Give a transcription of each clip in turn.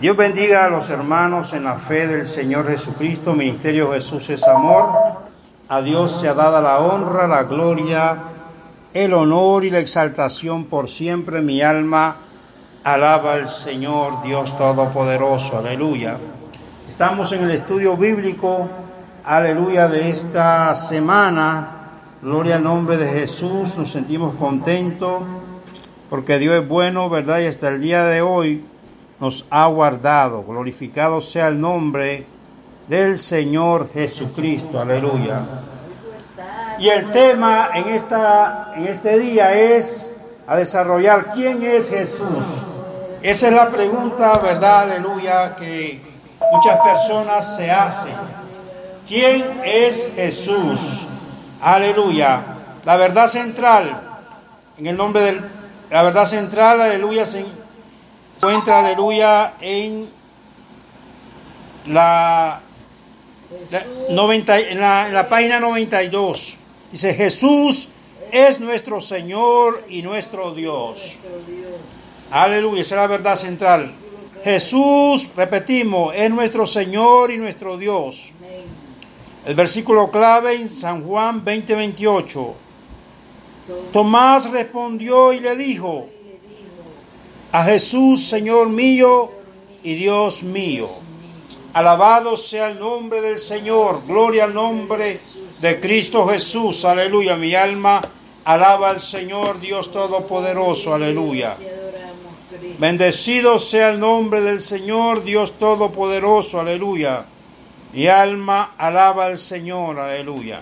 Dios bendiga a los hermanos en la fe del Señor Jesucristo. Ministerio Jesús es amor. A Dios se ha dado la honra, la gloria, el honor y la exaltación por siempre. Mi alma alaba al Señor Dios Todopoderoso. Aleluya. Estamos en el estudio bíblico, aleluya, de esta semana. Gloria al nombre de Jesús. Nos sentimos contentos porque Dios es bueno, ¿verdad? Y hasta el día de hoy nos ha guardado. Glorificado sea el nombre del Señor Jesucristo. Aleluya. Y el tema en, esta, en este día es a desarrollar quién es Jesús. Esa es la pregunta, ¿verdad? Aleluya, que muchas personas se hacen. ¿Quién es Jesús? Aleluya. La verdad central, en el nombre del... La verdad central, aleluya, encuentra, aleluya, en la, la 90, en la, en la página 92. Dice, Jesús es nuestro Señor y nuestro Dios. Aleluya, esa es la verdad central. Jesús, repetimos, es nuestro Señor y nuestro Dios. El versículo clave en San Juan 20:28. Tomás respondió y le dijo a Jesús, Señor mío y Dios mío. Alabado sea el nombre del Señor, gloria al nombre de Cristo Jesús, aleluya. Mi alma alaba al Señor Dios Todopoderoso, aleluya. Bendecido sea el nombre del Señor Dios Todopoderoso, aleluya. Mi alma alaba al Señor, aleluya.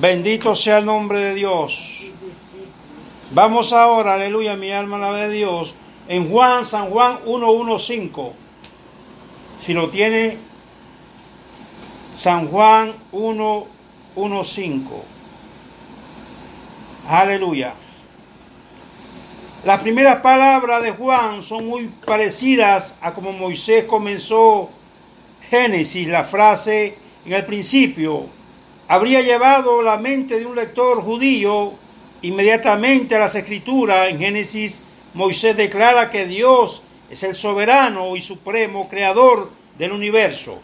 Bendito sea el nombre de Dios. Vamos ahora, aleluya, mi alma alaba a Dios, en Juan, San Juan 1.1.5. Si lo tiene, San Juan 1.1.5. Aleluya. Las primeras palabras de Juan son muy parecidas a como Moisés comenzó Génesis, la frase en el principio habría llevado la mente de un lector judío inmediatamente a las escrituras. En Génesis Moisés declara que Dios es el soberano y supremo creador del universo.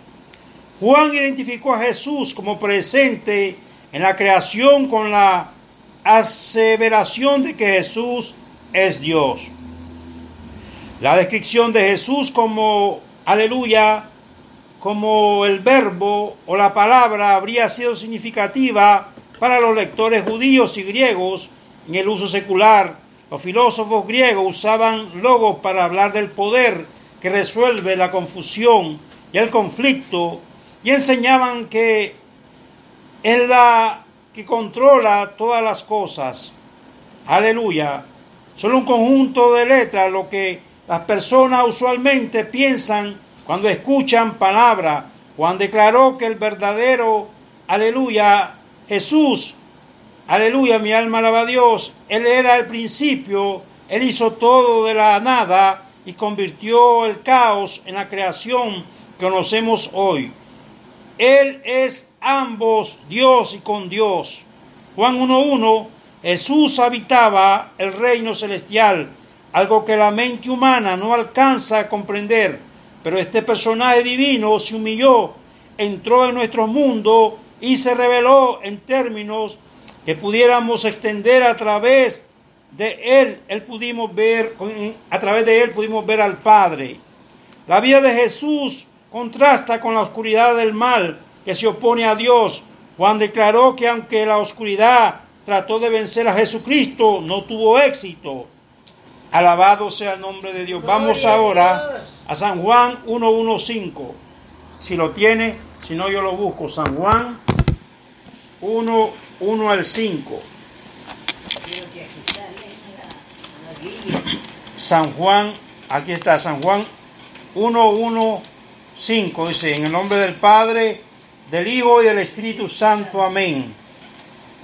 Juan identificó a Jesús como presente en la creación con la aseveración de que Jesús es Dios. La descripción de Jesús como, aleluya, como el verbo o la palabra habría sido significativa para los lectores judíos y griegos en el uso secular. Los filósofos griegos usaban logos para hablar del poder que resuelve la confusión y el conflicto y enseñaban que es la que controla todas las cosas. Aleluya. Solo un conjunto de letras lo que las personas usualmente piensan cuando escuchan palabra. Juan declaró que el verdadero, aleluya, Jesús, aleluya, mi alma alaba a Dios, Él era el principio, Él hizo todo de la nada y convirtió el caos en la creación que conocemos hoy. Él es ambos Dios y con Dios. Juan 1.1, Jesús habitaba el reino celestial, algo que la mente humana no alcanza a comprender, pero este personaje divino se humilló, entró en nuestro mundo y se reveló en términos que pudiéramos extender a través de él, él pudimos ver, a través de él pudimos ver al Padre. La vida de Jesús contrasta con la oscuridad del mal que se opone a Dios. Juan declaró que aunque la oscuridad trató de vencer a Jesucristo, no tuvo éxito. Alabado sea el nombre de Dios. Vamos ahora a San Juan 1.1.5. Si lo tiene, si no yo lo busco. San Juan 1, 1 al 5. San Juan, aquí está San Juan 1.1.5, dice, en el nombre del Padre, del Hijo y del Espíritu Santo, amén.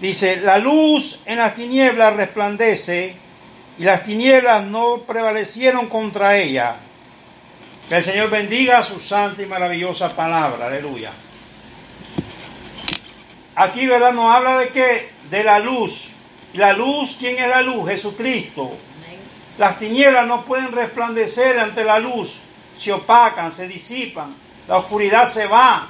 Dice, la luz en las tinieblas resplandece y las tinieblas no prevalecieron contra ella. Que el Señor bendiga su santa y maravillosa palabra, aleluya. Aquí, ¿verdad? Nos habla de qué? De la luz. ¿Y la luz? ¿Quién es la luz? Jesucristo. Las tinieblas no pueden resplandecer ante la luz. Se opacan, se disipan. La oscuridad se va.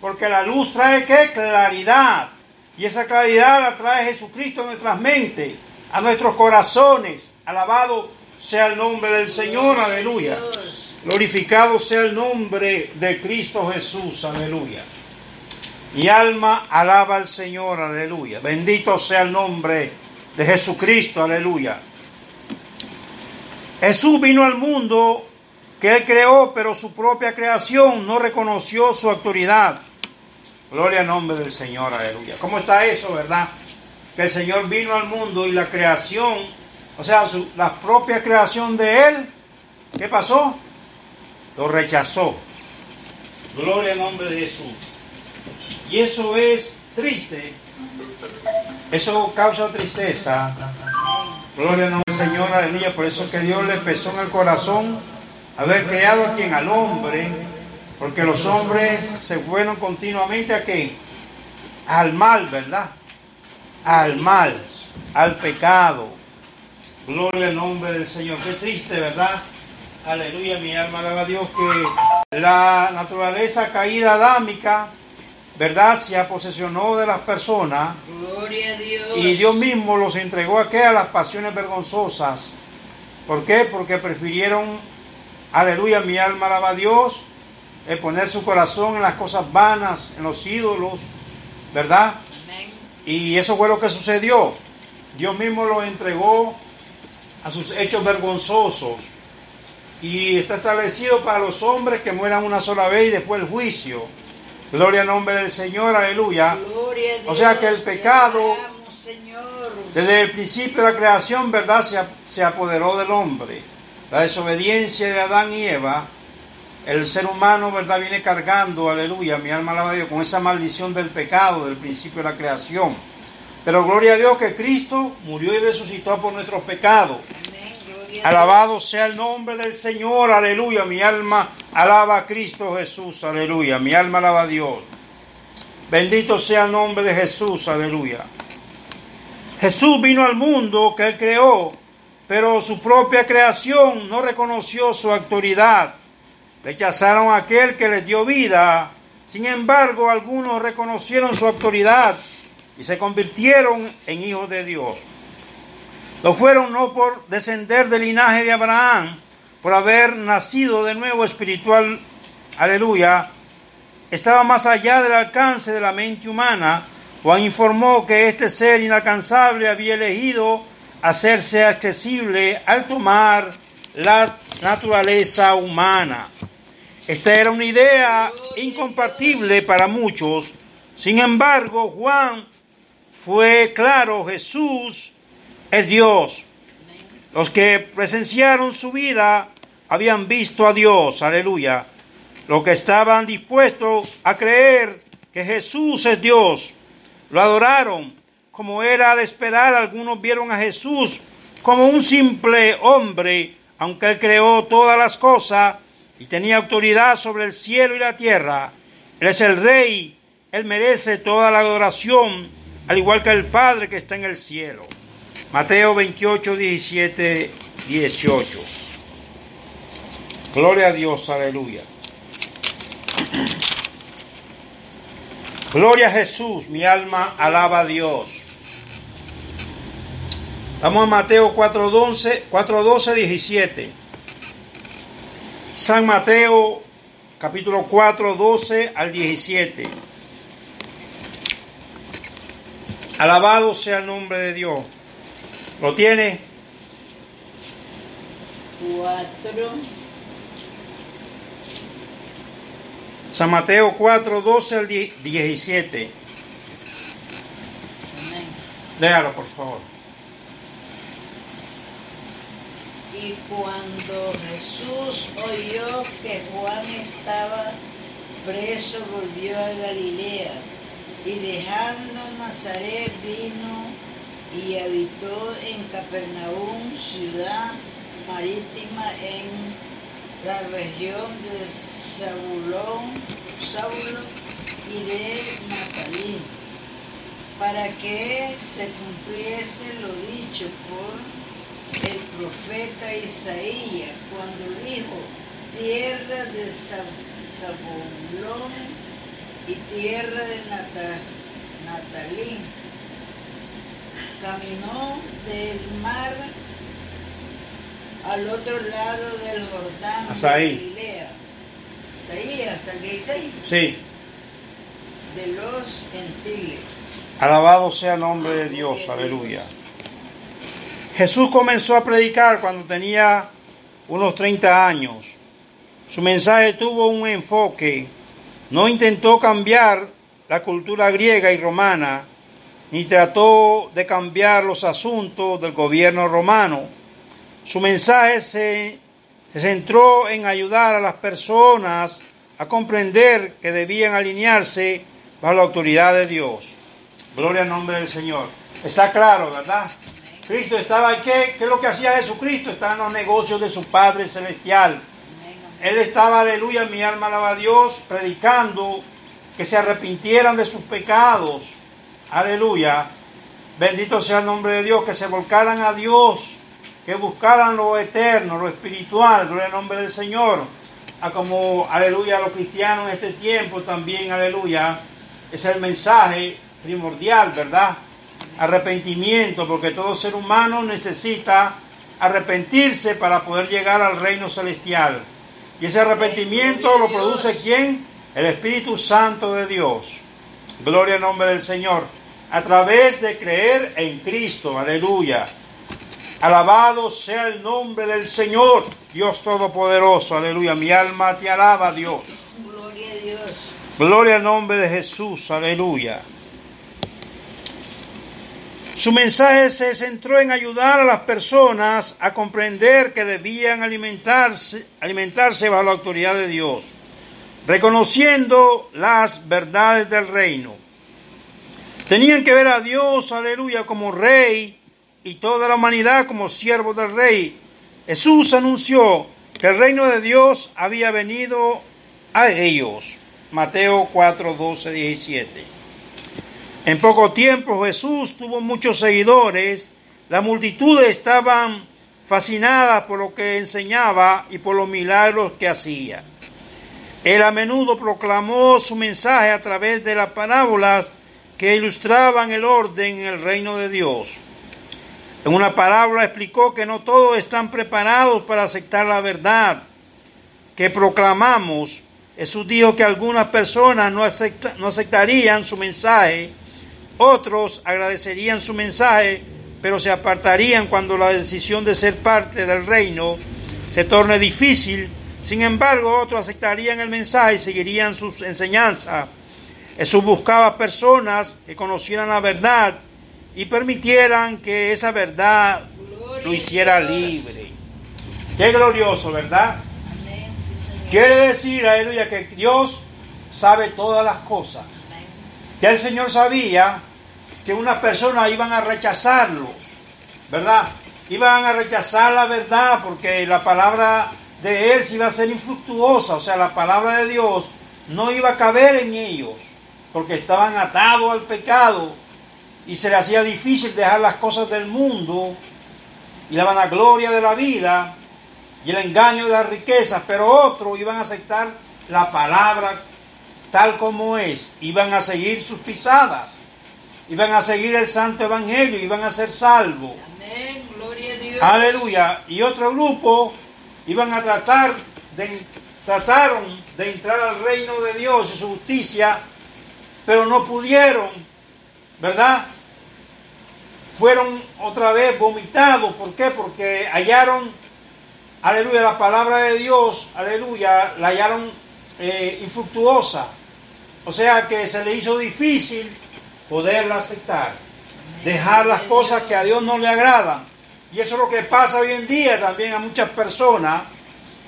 Porque la luz trae qué? Claridad. Y esa claridad la trae Jesucristo a nuestras mentes, a nuestros corazones. Alabado sea el nombre del Señor, aleluya. Glorificado sea el nombre de Cristo Jesús, aleluya. Mi alma alaba al Señor, aleluya. Bendito sea el nombre de Jesucristo, aleluya. Jesús vino al mundo que él creó, pero su propia creación no reconoció su autoridad. Gloria al nombre del Señor, aleluya. ¿Cómo está eso, verdad? Que el Señor vino al mundo y la creación, o sea, la propia creación de Él, ¿qué pasó? Lo rechazó. Gloria al nombre de Jesús. Y eso es triste. Eso causa tristeza. Gloria nombre del Señor, aleluya. Por eso que Dios le pesó en el corazón haber creado a quien al hombre, porque los hombres se fueron continuamente a qué? Al mal, ¿verdad? Al mal, al pecado. Gloria al nombre del Señor. Qué triste, ¿verdad? Aleluya, mi alma alaba a Dios que la naturaleza caída adámica ¿verdad? Se aposesionó de las personas. Gloria a Dios. Y Dios mismo los entregó a qué? A las pasiones vergonzosas. ¿Por qué? Porque prefirieron, aleluya, mi alma alaba a Dios, el poner su corazón en las cosas vanas, en los ídolos, ¿verdad? Amén. Y eso fue lo que sucedió. Dios mismo los entregó a sus hechos vergonzosos. Y está establecido para los hombres que mueran una sola vez y después el juicio. Gloria al nombre del Señor, aleluya. o sea que el pecado, desde el principio de la creación, ¿verdad? Se, se apoderó del hombre. La desobediencia de Adán y Eva, el ser humano, ¿verdad? Viene cargando, aleluya, mi alma alaba a Dios, con esa maldición del pecado del principio de la creación. Pero gloria a Dios que Cristo murió y resucitó por nuestros pecados. Alabado sea el nombre del Señor, aleluya. Mi alma alaba a Cristo Jesús, aleluya. Mi alma alaba a Dios. Bendito sea el nombre de Jesús, aleluya. Jesús vino al mundo que él creó, pero su propia creación no reconoció su autoridad. Rechazaron a aquel que les dio vida. Sin embargo, algunos reconocieron su autoridad y se convirtieron en hijos de Dios. Lo fueron no por descender del linaje de Abraham, por haber nacido de nuevo espiritual, aleluya, estaba más allá del alcance de la mente humana. Juan informó que este ser inalcanzable había elegido hacerse accesible al tomar la naturaleza humana. Esta era una idea incompartible para muchos. Sin embargo, Juan fue claro, Jesús es Dios. Los que presenciaron su vida habían visto a Dios, aleluya. Los que estaban dispuestos a creer que Jesús es Dios, lo adoraron. Como era de esperar, algunos vieron a Jesús como un simple hombre, aunque él creó todas las cosas y tenía autoridad sobre el cielo y la tierra. Él es el rey, él merece toda la adoración, al igual que el Padre que está en el cielo. Mateo 28, 17, 18. Gloria a Dios, aleluya. Gloria a Jesús, mi alma alaba a Dios. Vamos a Mateo 4, 12, 4, 12 17. San Mateo capítulo 4, 12 al 17. Alabado sea el nombre de Dios. ¿Lo tiene? Cuatro. San Mateo 4, 12 al 17. Léalo, por favor. Y cuando Jesús oyó que Juan estaba preso, volvió a Galilea. Y dejando Nazaret vino y habitó en Capernaum, ciudad marítima en la región de Zabulón, y de Natalí, para que se cumpliese lo dicho por el profeta Isaías cuando dijo, tierra de Zabulón y tierra de Natalí. Caminó del mar al otro lado del Jordán, Hasta ahí. de Galilea. Hasta ahí, hasta el 16, Sí. de los gentiles. Alabado sea el nombre de Dios, aleluya. Jesús comenzó a predicar cuando tenía unos 30 años. Su mensaje tuvo un enfoque. No intentó cambiar la cultura griega y romana, ni trató de cambiar los asuntos del gobierno romano. Su mensaje se, se centró en ayudar a las personas a comprender que debían alinearse bajo la autoridad de Dios. Gloria al nombre del Señor. Está claro, ¿verdad? Cristo estaba, ¿y qué, qué es lo que hacía Jesucristo? Estaba en los negocios de su Padre Celestial. Él estaba, aleluya, mi alma alaba a Dios, predicando que se arrepintieran de sus pecados. Aleluya. Bendito sea el nombre de Dios, que se volcaran a Dios, que buscaran lo eterno, lo espiritual. Gloria al nombre del Señor. A como, aleluya, los cristianos en este tiempo también, aleluya, es el mensaje primordial, ¿verdad? Arrepentimiento, porque todo ser humano necesita arrepentirse para poder llegar al reino celestial. Y ese arrepentimiento lo produce quién? El Espíritu Santo de Dios. Gloria al nombre del Señor. A través de creer en Cristo. Aleluya. Alabado sea el nombre del Señor, Dios Todopoderoso. Aleluya. Mi alma te alaba, Dios. Gloria a Dios. Gloria al nombre de Jesús. Aleluya. Su mensaje se centró en ayudar a las personas a comprender que debían alimentarse, alimentarse bajo la autoridad de Dios, reconociendo las verdades del reino. Tenían que ver a Dios, aleluya, como rey y toda la humanidad como siervos del rey. Jesús anunció que el reino de Dios había venido a ellos. Mateo 4, 12, 17. En poco tiempo Jesús tuvo muchos seguidores, las multitudes estaban fascinadas por lo que enseñaba y por los milagros que hacía. Él a menudo proclamó su mensaje a través de las parábolas que ilustraban el orden en el reino de Dios. En una parábola explicó que no todos están preparados para aceptar la verdad que proclamamos. Jesús dijo que algunas personas no, acepta- no aceptarían su mensaje, otros agradecerían su mensaje, pero se apartarían cuando la decisión de ser parte del reino se torne difícil. Sin embargo, otros aceptarían el mensaje y seguirían sus enseñanzas. Jesús buscaba personas que conocieran la verdad y permitieran que esa verdad lo hiciera libre. Qué glorioso, ¿verdad? Quiere decir, aleluya, que Dios sabe todas las cosas. Ya el Señor sabía que unas personas iban a rechazarlos, ¿verdad? Iban a rechazar la verdad porque la palabra de Él se iba a ser infructuosa, o sea, la palabra de Dios no iba a caber en ellos porque estaban atados al pecado y se les hacía difícil dejar las cosas del mundo y la vanagloria de la vida y el engaño de las riquezas, pero otros iban a aceptar la palabra tal como es, iban a seguir sus pisadas, iban a seguir el santo evangelio, iban a ser salvos. Amén, gloria a Dios. Aleluya. Y otro grupo iban a tratar de trataron de entrar al reino de Dios y su justicia, pero no pudieron, ¿verdad? Fueron otra vez vomitados. ¿Por qué? Porque hallaron, aleluya, la palabra de Dios, aleluya, la hallaron eh, infructuosa. O sea que se le hizo difícil poderla aceptar. Dejar las cosas que a Dios no le agradan. Y eso es lo que pasa hoy en día también a muchas personas.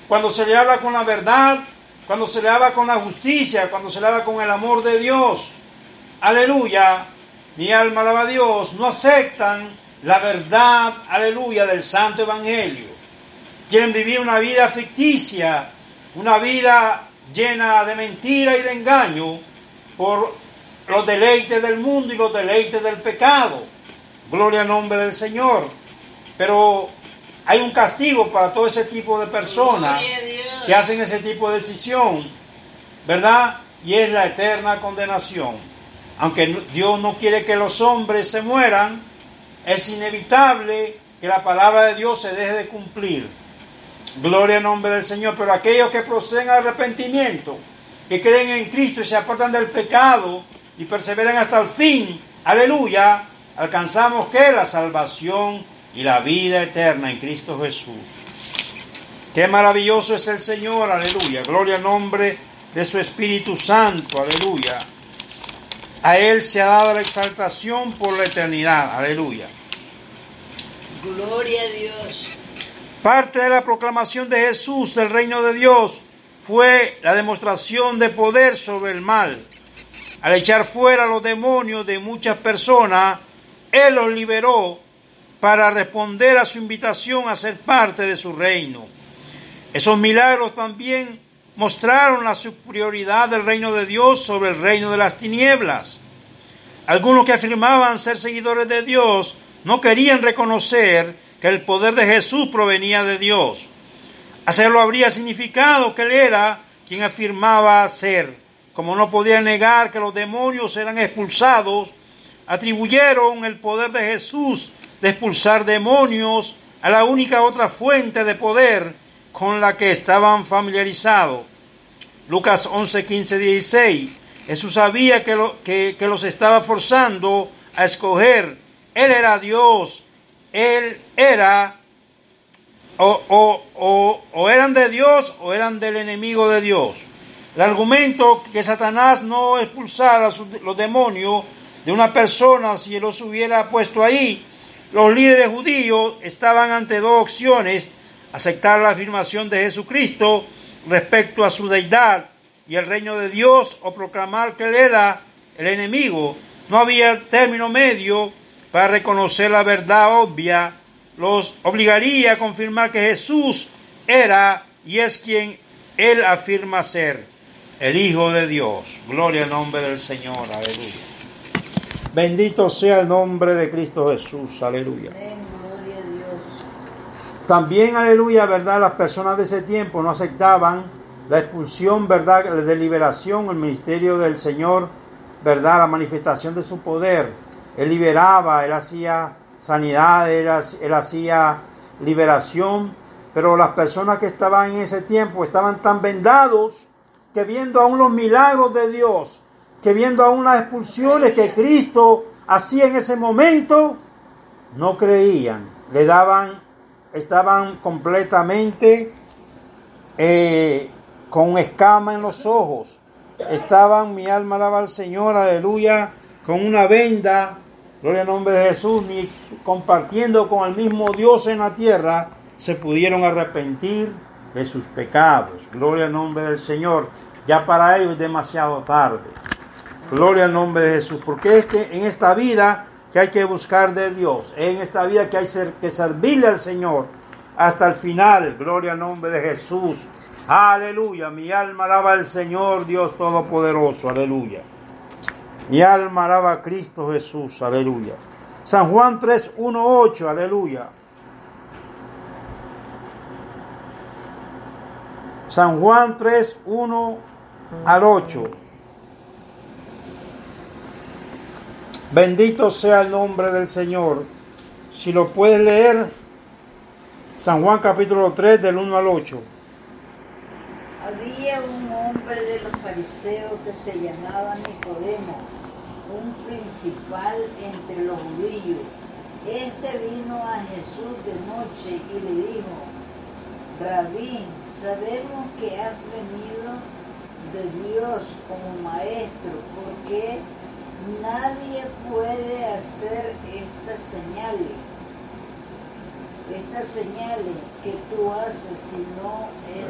Cuando se le habla con la verdad, cuando se habla con la justicia, cuando se habla con el amor de Dios. Aleluya. Mi alma alaba a Dios. No aceptan la verdad, aleluya, del Santo Evangelio. Quieren vivir una vida ficticia, una vida llena de mentira y de engaño por los deleites del mundo y los deleites del pecado. Gloria al nombre del Señor. Pero hay un castigo para todo ese tipo de personas que hacen ese tipo de decisión, ¿verdad? Y es la eterna condenación. Aunque Dios no quiere que los hombres se mueran, es inevitable que la palabra de Dios se deje de cumplir. Gloria al nombre del Señor. Pero aquellos que proceden al arrepentimiento, que creen en Cristo y se apartan del pecado y perseveran hasta el fin, aleluya, alcanzamos que la salvación y la vida eterna en Cristo Jesús. Qué maravilloso es el Señor, aleluya. Gloria al nombre de su Espíritu Santo, aleluya. A Él se ha dado la exaltación por la eternidad, aleluya. Gloria a Dios. Parte de la proclamación de Jesús del reino de Dios fue la demostración de poder sobre el mal. Al echar fuera los demonios de muchas personas, Él los liberó para responder a su invitación a ser parte de su reino. Esos milagros también mostraron la superioridad del reino de Dios sobre el reino de las tinieblas. Algunos que afirmaban ser seguidores de Dios no querían reconocer que el poder de Jesús provenía de Dios. Hacerlo habría significado que Él era quien afirmaba ser. Como no podían negar que los demonios eran expulsados, atribuyeron el poder de Jesús de expulsar demonios a la única otra fuente de poder con la que estaban familiarizados. Lucas 11, 15, 16. Jesús sabía que, lo- que- que los estaba forzando a escoger. Él era Dios. Él era o, o- o- o eran de Dios o eran del enemigo de Dios. El argumento que Satanás no expulsara los demonios de una persona si los hubiera puesto ahí, los líderes judíos estaban ante dos opciones, aceptar la afirmación de Jesucristo respecto a su deidad y el reino de Dios o proclamar que él era el enemigo. No había término medio para reconocer la verdad obvia los obligaría a confirmar que Jesús era y es quien él afirma ser, el Hijo de Dios. Gloria al nombre del Señor, aleluya. Bendito sea el nombre de Cristo Jesús, aleluya. También, aleluya, verdad, las personas de ese tiempo no aceptaban la expulsión, verdad, de liberación, el ministerio del Señor, verdad, la manifestación de su poder. Él liberaba, él hacía sanidad, él, él hacía liberación, pero las personas que estaban en ese tiempo estaban tan vendados que viendo aún los milagros de Dios, que viendo aún las expulsiones que Cristo hacía en ese momento, no creían, le daban, estaban completamente eh, con escama en los ojos, estaban, mi alma alaba al Señor, aleluya, con una venda, gloria al nombre de Jesús, ni compartiendo con el mismo Dios en la tierra, se pudieron arrepentir de sus pecados, gloria al nombre del Señor, ya para ellos es demasiado tarde. Gloria al nombre de Jesús. Porque es en esta vida que hay que buscar de Dios, en esta vida que hay que servirle al Señor hasta el final. Gloria al nombre de Jesús. Aleluya. Mi alma alaba al Señor, Dios Todopoderoso. Aleluya. Mi alma alaba a Cristo Jesús. Aleluya. San Juan 3, 1, 8. Aleluya. San Juan 3, 1 al 8. Bendito sea el nombre del Señor. Si lo puedes leer, San Juan capítulo 3 del 1 al 8. Había un hombre de los fariseos que se llamaba Nicodemo, un principal entre los judíos. Este vino a Jesús de noche y le dijo, Rabí, sabemos que has venido de Dios como maestro, porque nadie puede hacer estas señales estas señales que tú haces, si no es,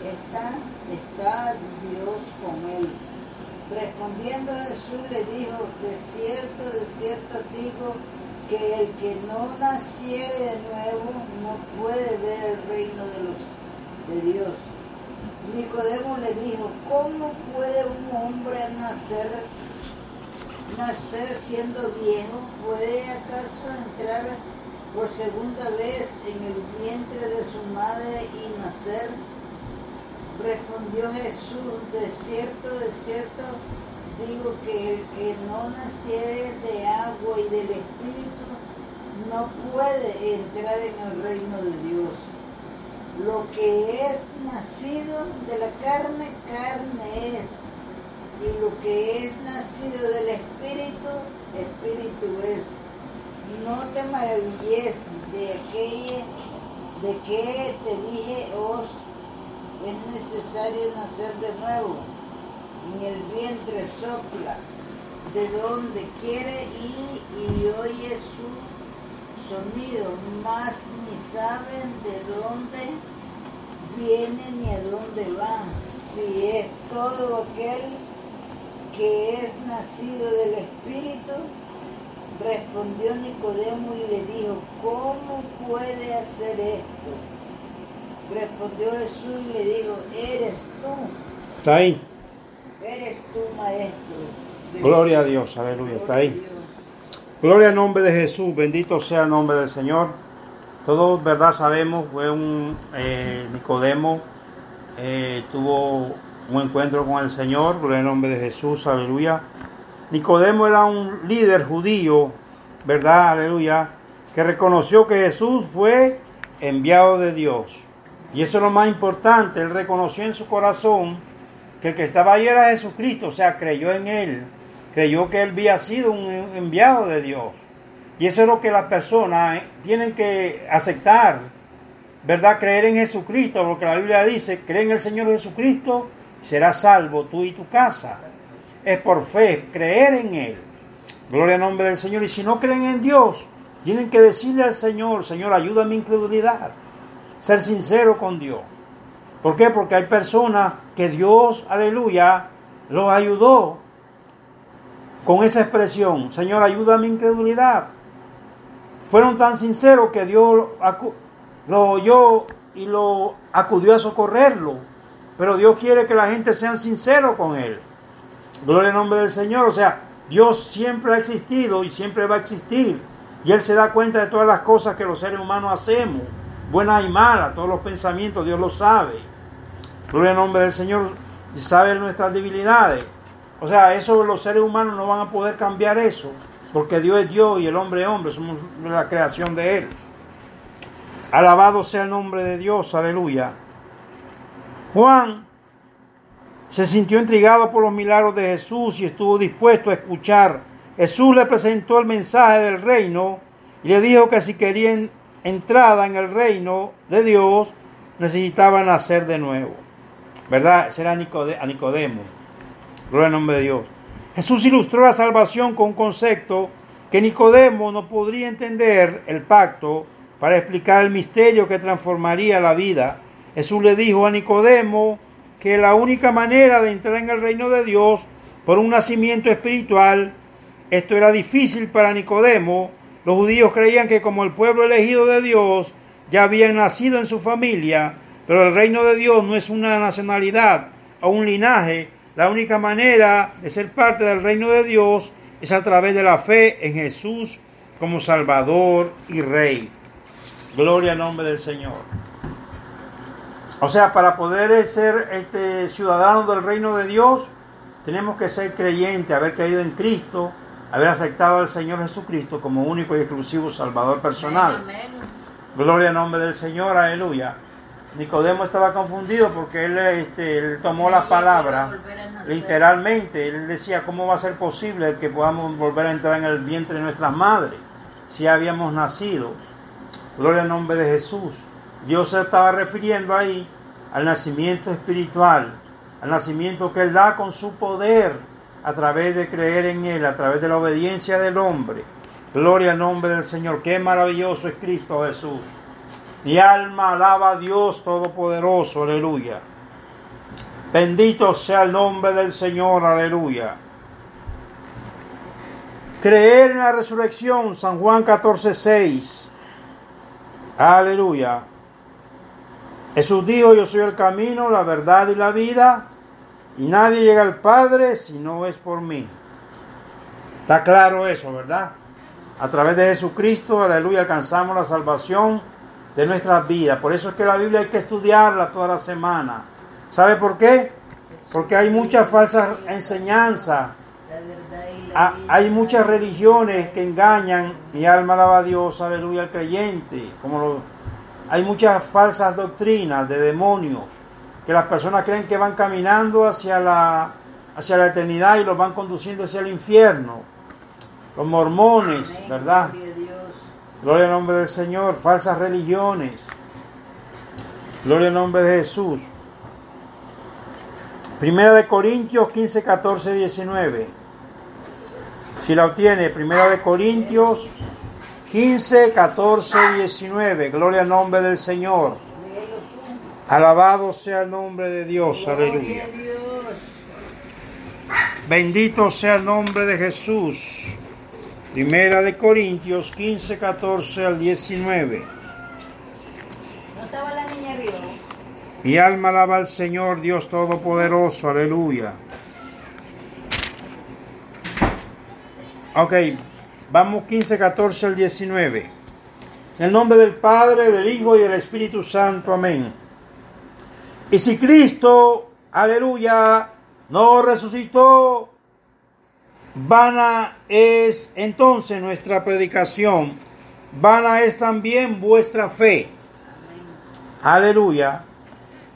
está, está Dios con él. Respondiendo Jesús le dijo, de cierto, de cierto digo, que el que no naciere de nuevo no puede ver el reino de los de Dios. Nicodemo le dijo, ¿cómo puede un hombre nacer nacer siendo viejo? ¿Puede acaso entrar por segunda vez en el vientre de su madre y nacer? Respondió Jesús, de cierto, de cierto, digo que el que no naciere de agua y del Espíritu no puede entrar en el reino de Dios. Lo que es nacido de la carne, carne es. Y lo que es nacido del Espíritu, Espíritu es. No te maravilles de aquella, de que te dije, os es necesario nacer de nuevo. En el vientre sopla de donde quiere ir y oye su sonido, mas ni saben de dónde viene ni a dónde va. Si es todo aquel que es nacido del Espíritu, respondió Nicodemo y le dijo, ¿cómo puede hacer esto? Respondió Jesús y le dijo, eres tú. Está ahí. Eres tú, maestro. Gloria a Dios, aleluya, está ahí. Gloria al nombre de Jesús, bendito sea el nombre del Señor. Todos, verdad, sabemos, fue un eh, Nicodemo, eh, tuvo un encuentro con el Señor, gloria al nombre de Jesús, aleluya. Nicodemo era un líder judío, verdad, aleluya, que reconoció que Jesús fue enviado de Dios. Y eso es lo más importante, él reconoció en su corazón que el que estaba ahí era Jesucristo, o sea, creyó en él, creyó que él había sido un enviado de Dios. Y eso es lo que las personas tienen que aceptar, ¿verdad? Creer en Jesucristo, porque la Biblia dice, cree en el Señor Jesucristo, serás salvo tú y tu casa. Es por fe, creer en Él. Gloria al nombre del Señor. Y si no creen en Dios, tienen que decirle al Señor, Señor, ayuda a mi incredulidad. Ser sincero con Dios. ¿Por qué? Porque hay personas que Dios, aleluya, los ayudó con esa expresión. Señor, ayuda a mi incredulidad. Fueron tan sinceros que Dios lo oyó y lo acudió a socorrerlo. Pero Dios quiere que la gente sea sincero con Él. Gloria al nombre del Señor. O sea, Dios siempre ha existido y siempre va a existir. Y Él se da cuenta de todas las cosas que los seres humanos hacemos, buenas y malas, todos los pensamientos, Dios lo sabe. Gloria al nombre del Señor y sabe nuestras debilidades. O sea, eso los seres humanos no van a poder cambiar eso, porque Dios es Dios y el hombre es hombre, somos la creación de Él. Alabado sea el nombre de Dios, aleluya. Juan se sintió intrigado por los milagros de Jesús y estuvo dispuesto a escuchar. Jesús le presentó el mensaje del reino y le dijo que si querían entrada en el reino de Dios, necesitaban nacer de nuevo. ¿Verdad? Ese era a Nicodemo. Gloria al nombre de Dios. Jesús ilustró la salvación con un concepto que Nicodemo no podría entender el pacto para explicar el misterio que transformaría la vida. Jesús le dijo a Nicodemo que la única manera de entrar en el reino de Dios por un nacimiento espiritual, esto era difícil para Nicodemo. Los judíos creían que como el pueblo elegido de Dios ya habían nacido en su familia, pero el reino de Dios no es una nacionalidad o un linaje. La única manera de ser parte del reino de Dios es a través de la fe en Jesús como Salvador y Rey. Gloria al nombre del Señor. O sea, para poder ser este, ciudadanos del reino de Dios, tenemos que ser creyentes, haber creído en Cristo, haber aceptado al Señor Jesucristo como único y exclusivo Salvador personal. Gloria al nombre del Señor, aleluya. Nicodemo estaba confundido porque él, este, él tomó las palabras literalmente. Él decía, ¿cómo va a ser posible que podamos volver a entrar en el vientre de nuestras madres si habíamos nacido? Gloria al nombre de Jesús. Dios se estaba refiriendo ahí al nacimiento espiritual, al nacimiento que Él da con su poder a través de creer en Él, a través de la obediencia del hombre. Gloria al nombre del Señor. Qué maravilloso es Cristo Jesús. Mi alma alaba a Dios Todopoderoso. Aleluya. Bendito sea el nombre del Señor. Aleluya. Creer en la resurrección. San Juan 14, 6. Aleluya. Jesús dijo, yo soy el camino, la verdad y la vida, y nadie llega al Padre si no es por mí. Está claro eso, ¿verdad? A través de Jesucristo, aleluya, alcanzamos la salvación de nuestras vidas. Por eso es que la Biblia hay que estudiarla toda la semana. ¿Sabe por qué? Porque hay muchas falsas enseñanzas. Hay muchas religiones que engañan. Mi alma alaba a Dios, aleluya, al creyente. Como hay muchas falsas doctrinas de demonios que las personas creen que van caminando hacia la, hacia la eternidad y los van conduciendo hacia el infierno. Los mormones, ¿verdad? Gloria al nombre del Señor, falsas religiones. Gloria al nombre de Jesús. Primera de Corintios 15, 14, 19. Si la obtiene, Primera de Corintios 15, 14, 19. Gloria al nombre del Señor. Alabado sea el nombre de Dios. Aleluya. Bendito sea el nombre de Jesús. Primera de Corintios 15, 14 al 19. ¿No estaba la niña arriba? Mi alma alaba al Señor Dios Todopoderoso. Aleluya. Ok, vamos 15, 14 al 19. En el nombre del Padre, del Hijo y del Espíritu Santo. Amén. Y si Cristo, aleluya, no resucitó, vana es entonces nuestra predicación, vana es también vuestra fe. Aleluya.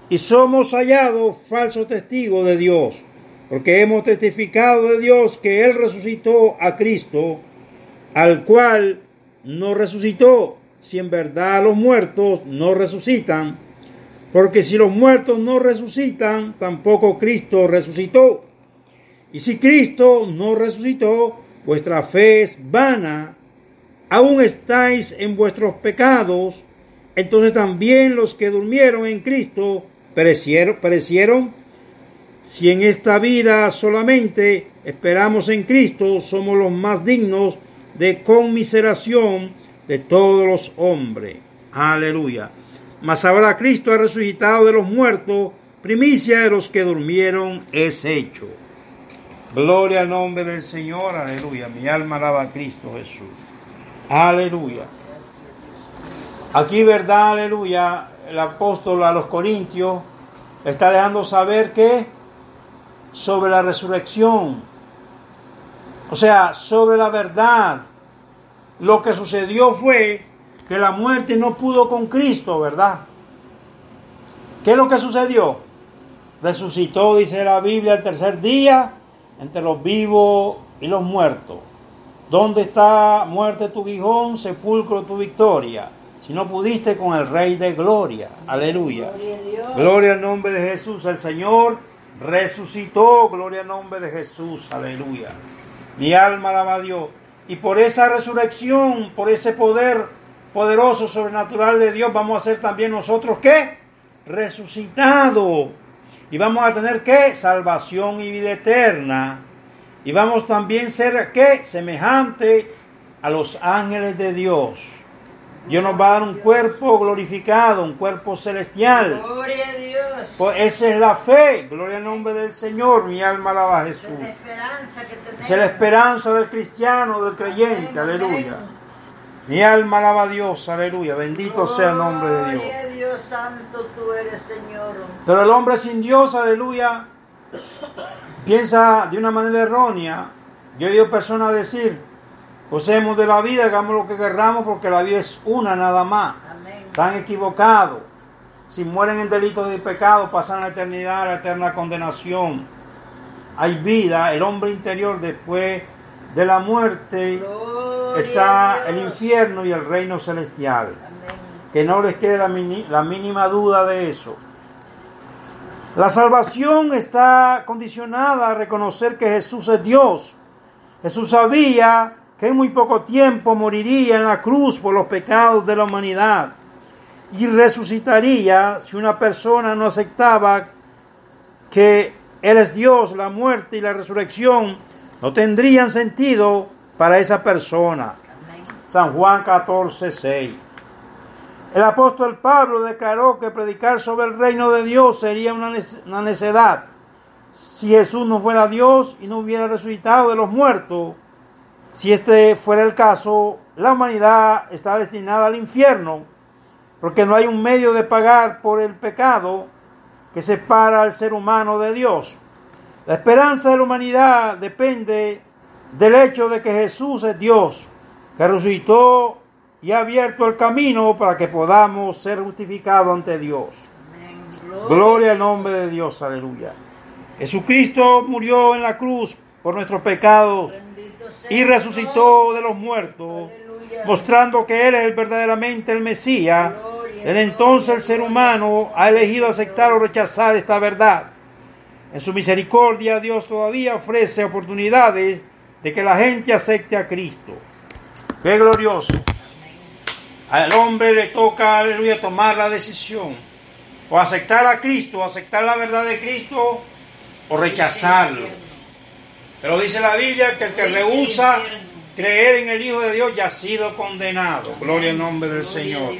Y somos hallados falsos testigos de Dios, porque hemos testificado de Dios que Él resucitó a Cristo, al cual no resucitó, si en verdad los muertos no resucitan, porque si los muertos no resucitan, tampoco Cristo resucitó. Y si Cristo no resucitó, vuestra fe es vana, aún estáis en vuestros pecados, entonces también los que durmieron en Cristo perecieron, perecieron. Si en esta vida solamente esperamos en Cristo, somos los más dignos de conmiseración de todos los hombres. Aleluya. Mas ahora Cristo ha resucitado de los muertos, primicia de los que durmieron es hecho. Gloria al nombre del Señor, aleluya. Mi alma alaba a Cristo Jesús. Aleluya. Aquí, verdad, aleluya, el apóstol a los Corintios está dejando saber que sobre la resurrección, o sea, sobre la verdad, lo que sucedió fue que la muerte no pudo con Cristo, ¿verdad? ¿Qué es lo que sucedió? Resucitó, dice la Biblia, el tercer día entre los vivos y los muertos. ¿Dónde está muerte tu guijón, sepulcro tu victoria? Si no pudiste con el Rey de Gloria. Aleluya. Gloria al nombre de Jesús. El Señor resucitó. Gloria al nombre de Jesús. Aleluya. Mi alma alaba a Dios. Y por esa resurrección, por ese poder poderoso, sobrenatural de Dios, vamos a ser también nosotros, ¿qué? Resucitados. Y vamos a tener, ¿qué? Salvación y vida eterna. Y vamos también a ser, ¿qué? Semejante a los ángeles de Dios. Dios nos va a dar un cuerpo glorificado, un cuerpo celestial. Pues esa es la fe. Gloria al nombre del Señor. Mi alma alaba a Jesús. Es la esperanza que tenemos. Es la esperanza del cristiano, del creyente. Amén, Aleluya. amén. Mi alma alaba a Dios. Aleluya. Bendito sea el nombre de Dios. A Dios santo tú eres, Señor. Pero el hombre sin Dios, aleluya, piensa de una manera errónea. Yo he oído personas decir, gocemos de la vida, hagamos lo que querramos porque la vida es una nada más. Amén. Están equivocados. Si mueren en delitos y pecados, pasan la eternidad, la eterna condenación. Hay vida, el hombre interior después de la muerte Gloria está a el infierno y el reino celestial. Amén. Que no les quede la, mini- la mínima duda de eso. La salvación está condicionada a reconocer que Jesús es Dios. Jesús sabía que en muy poco tiempo moriría en la cruz por los pecados de la humanidad y resucitaría si una persona no aceptaba que Él es Dios, la muerte y la resurrección no tendrían sentido para esa persona. San Juan 14, 6. El apóstol Pablo declaró que predicar sobre el reino de Dios sería una necedad. Si Jesús no fuera Dios y no hubiera resucitado de los muertos, si este fuera el caso, la humanidad está destinada al infierno, porque no hay un medio de pagar por el pecado que separa al ser humano de Dios. La esperanza de la humanidad depende del hecho de que Jesús es Dios, que resucitó y ha abierto el camino para que podamos ser justificados ante Dios. Gloria. al nombre de Dios, aleluya. Jesucristo murió en la cruz por nuestros pecados y resucitó de los muertos, mostrando que Él es verdaderamente el Mesías. Desde entonces el ser humano ha elegido aceptar o rechazar esta verdad. En su misericordia Dios todavía ofrece oportunidades de que la gente acepte a Cristo. Qué glorioso. Al hombre le toca, aleluya, tomar la decisión. O aceptar a Cristo, o aceptar la verdad de Cristo, o rechazarlo. Pero dice la Biblia que el que rehúsa creer en el Hijo de Dios ya ha sido condenado. Gloria al nombre del Señor.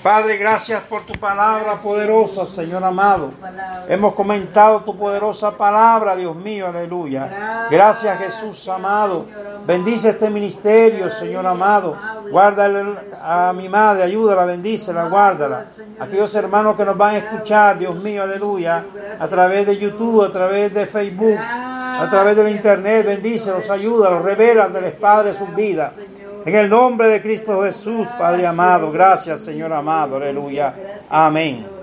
Padre, gracias por tu palabra poderosa, Señor amado. Hemos comentado tu poderosa palabra, Dios mío, aleluya. Gracias, Jesús amado. Bendice este ministerio, Señor amado. Guárdale a mi madre, ayúdala, bendícela, guárdala. Aquellos hermanos que nos van a escuchar, Dios mío, aleluya, a través de YouTube, a través de Facebook, a través del Internet, bendícelos, ayúdalos, del Padre, sus vidas. En el nombre de Cristo Jesús, Padre amado, gracias Señor amado, aleluya. Amén.